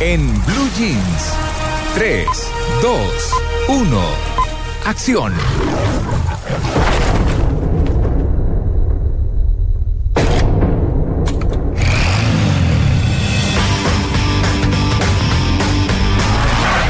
en Blue Jeans. 3, 2, 1. Acción.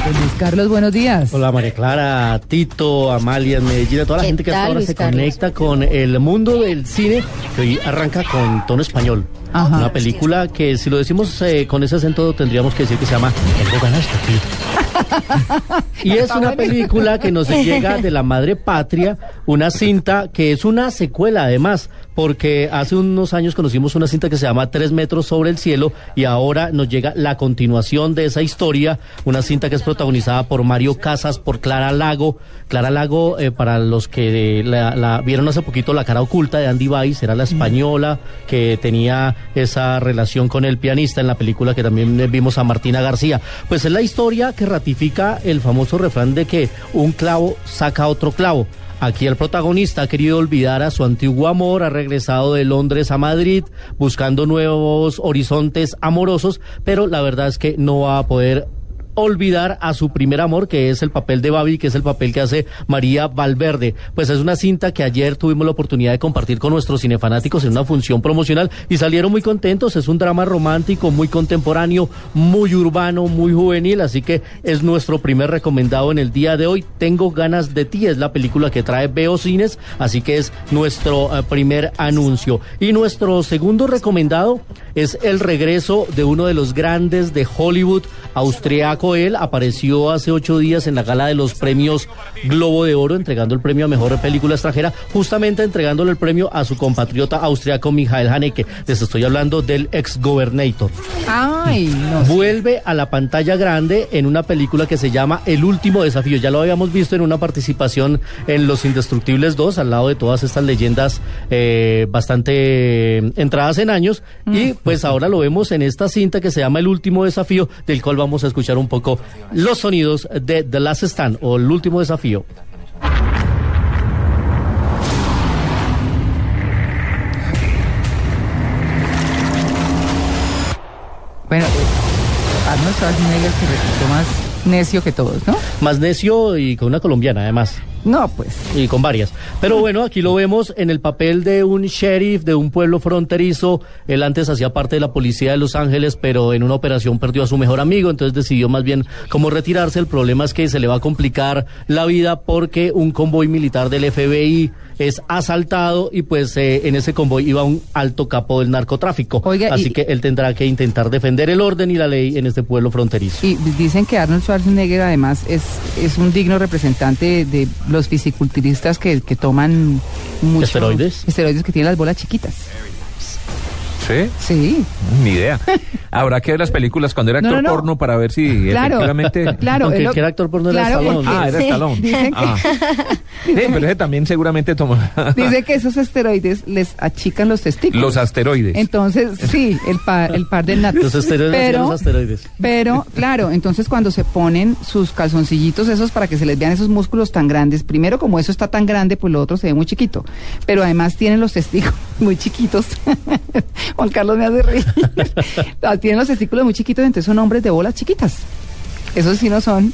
Luis Carlos, buenos días. Hola María Clara, Tito, Amalia, en Medellín, a toda la ¿Qué gente que hasta ahora se Carlos? conecta con el mundo del cine, que hoy arranca con tono español. Ajá. Una película que si lo decimos eh, con ese acento tendríamos que decir que se llama Tengo ganas de. Y es una película que nos llega de la madre patria, una cinta que es una secuela además, porque hace unos años conocimos una cinta que se llama Tres metros sobre el cielo y ahora nos llega la continuación de esa historia, una cinta que es protagonizada por Mario Casas, por Clara Lago. Clara Lago, eh, para los que la, la vieron hace poquito, La cara oculta de Andy Weiss, era la española que tenía esa relación con el pianista en la película que también eh, vimos a Martina García. Pues es la historia que ratifica el famoso refrán de que un clavo saca otro clavo. Aquí el protagonista ha querido olvidar a su antiguo amor, ha regresado de Londres a Madrid buscando nuevos horizontes amorosos, pero la verdad es que no va a poder olvidar a su primer amor, que es el papel de Babi, que es el papel que hace María Valverde. Pues es una cinta que ayer tuvimos la oportunidad de compartir con nuestros cinefanáticos en una función promocional y salieron muy contentos. Es un drama romántico, muy contemporáneo, muy urbano, muy juvenil, así que es nuestro primer recomendado en el día de hoy. Tengo ganas de ti, es la película que trae Veo Cines, así que es nuestro eh, primer anuncio. Y nuestro segundo recomendado es el regreso de uno de los grandes de Hollywood, austriaco él, apareció hace ocho días en la gala de los premios Globo de Oro, entregando el premio a Mejor Película Extranjera, justamente entregándole el premio a su compatriota austriaco Michael Haneke. Les estoy hablando del ex gobernator. Ay, no. Vuelve a la pantalla grande en una película que se llama El último desafío. Ya lo habíamos visto en una participación en Los Indestructibles 2, al lado de todas estas leyendas eh, bastante eh, entradas en años. Y pues ahora lo vemos en esta cinta que se llama El último desafío, del cual vamos a escuchar un poco los sonidos de The Last Stand o El último desafío. Bueno, eh, Arnold Schwarzenegger se resultó más necio que todos, ¿no? Más necio y con una colombiana además. No, pues. Y con varias. Pero bueno, aquí lo vemos en el papel de un sheriff de un pueblo fronterizo. Él antes hacía parte de la policía de Los Ángeles, pero en una operación perdió a su mejor amigo, entonces decidió más bien cómo retirarse. El problema es que se le va a complicar la vida porque un convoy militar del FBI es asaltado y pues eh, en ese convoy iba un alto capo del narcotráfico. Oiga, Así y- que él tendrá que intentar defender el orden y la ley en este pueblo fronterizo. Y dicen que Arnold Schwarzenegger además es, es un digno representante de los fisiculturistas que, que toman mucho... ¿Esteroides? Esteroides que tienen las bolas chiquitas. ¿Sí? Sí. Ni idea. Habrá que ver las películas cuando era No, actor no, no. porno para ver si Claro, efectivamente... claro. Aunque el que era actor porno era claro, Stallone. porque- Ah, era Stallone. Que- Ah. Sí, pero ese también seguramente toma Dice que esos esteroides les achican los testículos. los asteroides. Entonces, sí, el par, el par del nato. Los esteroides hacían Pero, los asteroides. pero, claro, entonces cuando se ponen sus calzoncillitos esos para que se les vean esos músculos tan grandes, primero como eso está tan grande, pues lo otro se ve muy chiquito. Pero además tienen los testículos muy chiquitos. Juan Carlos me hace reír. Ah, tienen los testículos muy chiquitos, entonces son hombres de bolas chiquitas. Esos sí no son.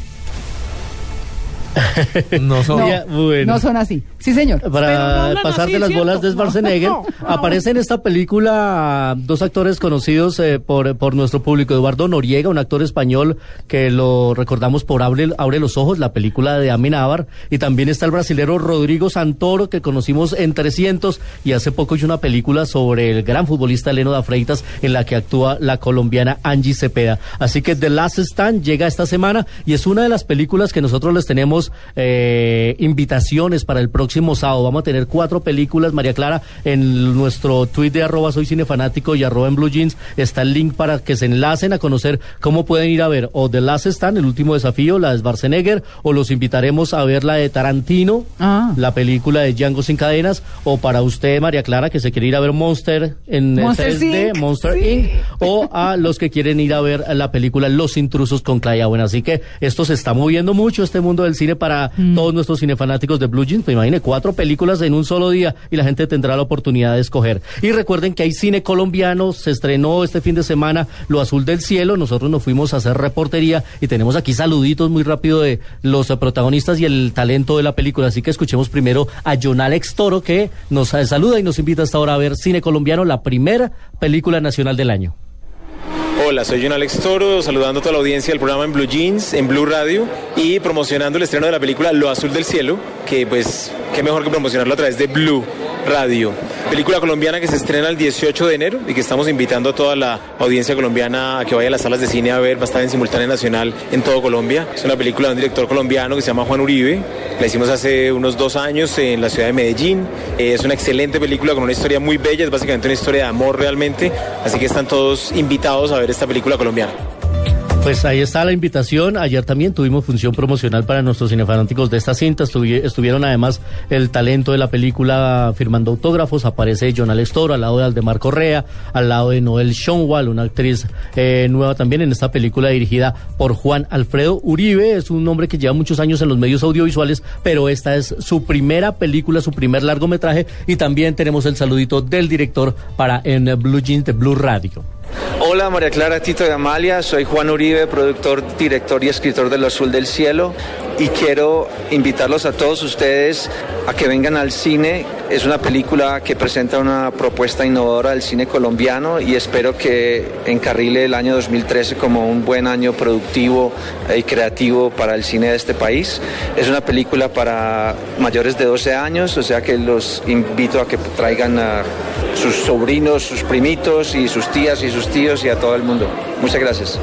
no son... No, Ya, bueno. no son así. Sí, señor. Para pasar de las bolas de Schwarzenegger, aparece en esta película dos actores conocidos eh, por, por nuestro público. Eduardo Noriega, un actor español que lo recordamos por Abre, Abre los Ojos, la película de Amenábar. Y también está el brasilero Rodrigo Santoro, que conocimos en 300. Y hace poco hizo una película sobre el gran futbolista Leno da Freitas, en la que actúa la colombiana Angie Cepeda. Así que The Last Stand llega esta semana y es una de las películas que nosotros les tenemos eh, invitaciones para el próximo sábado. Vamos a tener cuatro películas, María Clara, en nuestro tweet de arroba soy cinefanático y arroba en blue jeans está el link para que se enlacen a conocer cómo pueden ir a ver o The Last Stand, el último desafío, la de Schwarzenegger, o los invitaremos a ver la de Tarantino, Ah. la película de Django sin cadenas, o para usted, María Clara, que se quiere ir a ver Monster en Monster 3D, Inc. Monster Sí. Inc., o a los que quieren ir a ver la película Los Intrusos con Clay Owen. Así que esto se está moviendo mucho, este mundo del cine, para todos nuestros cinefanáticos de Blue Jeans. Pues imagine, cuatro películas en un solo día y la gente tendrá la oportunidad de escoger. Y recuerden que hay cine colombiano, se estrenó este fin de semana Lo Azul del Cielo, nosotros nos fuimos a hacer reportería y tenemos aquí saluditos muy rápido de los protagonistas y el talento de la película. Así que escuchemos primero a John Alex Toro que nos saluda y nos invita hasta ahora a ver cine colombiano, la primera película nacional del año. Hola, soy John Alex Toro, saludando a toda la audiencia del programa en Blue Jeans, en Blue Radio y promocionando el estreno de la película Lo Azul del Cielo, que pues qué mejor que promocionarlo a través de Blue Radio. Película colombiana que se estrena el 18 de enero y que estamos invitando a toda la audiencia colombiana a que vaya a las salas de cine a ver, va a estar en simultánea nacional en todo Colombia. Es una película de un director colombiano que se llama Juan Uribe, la hicimos hace unos dos años en la ciudad de Medellín. Es una excelente película con una historia muy bella, es básicamente una historia de amor realmente, así que están todos invitados a ver esta película colombiana. Pues ahí está la invitación. Ayer también tuvimos función promocional para nuestros cinefanáticos de esta cinta. estuvieron además el talento de la película firmando autógrafos. Aparece John Alex Toro al lado de Aldemar Correa, al lado de Noel Schonwall, una actriz eh, nueva también en esta película dirigida por Juan Alfredo Uribe. Es un hombre que lleva muchos años en los medios audiovisuales, pero esta es su primera película, su primer largometraje. Y también tenemos el saludito del director para en Blue Jeans de Blue Radio. Hola María Clara Tito de Amalia, soy Juan Uribe, productor, director y escritor de Lo Azul del Cielo y quiero invitarlos a todos ustedes a que vengan al cine. Es una película que presenta una propuesta innovadora del cine colombiano y espero que encarrile el año 2013 como un buen año productivo y creativo para el cine de este país. Es una película para mayores de 12 años, o sea que los invito a que traigan a sus sobrinos, sus primitos y sus tías y sus tíos y a todo el mundo. Muchas gracias.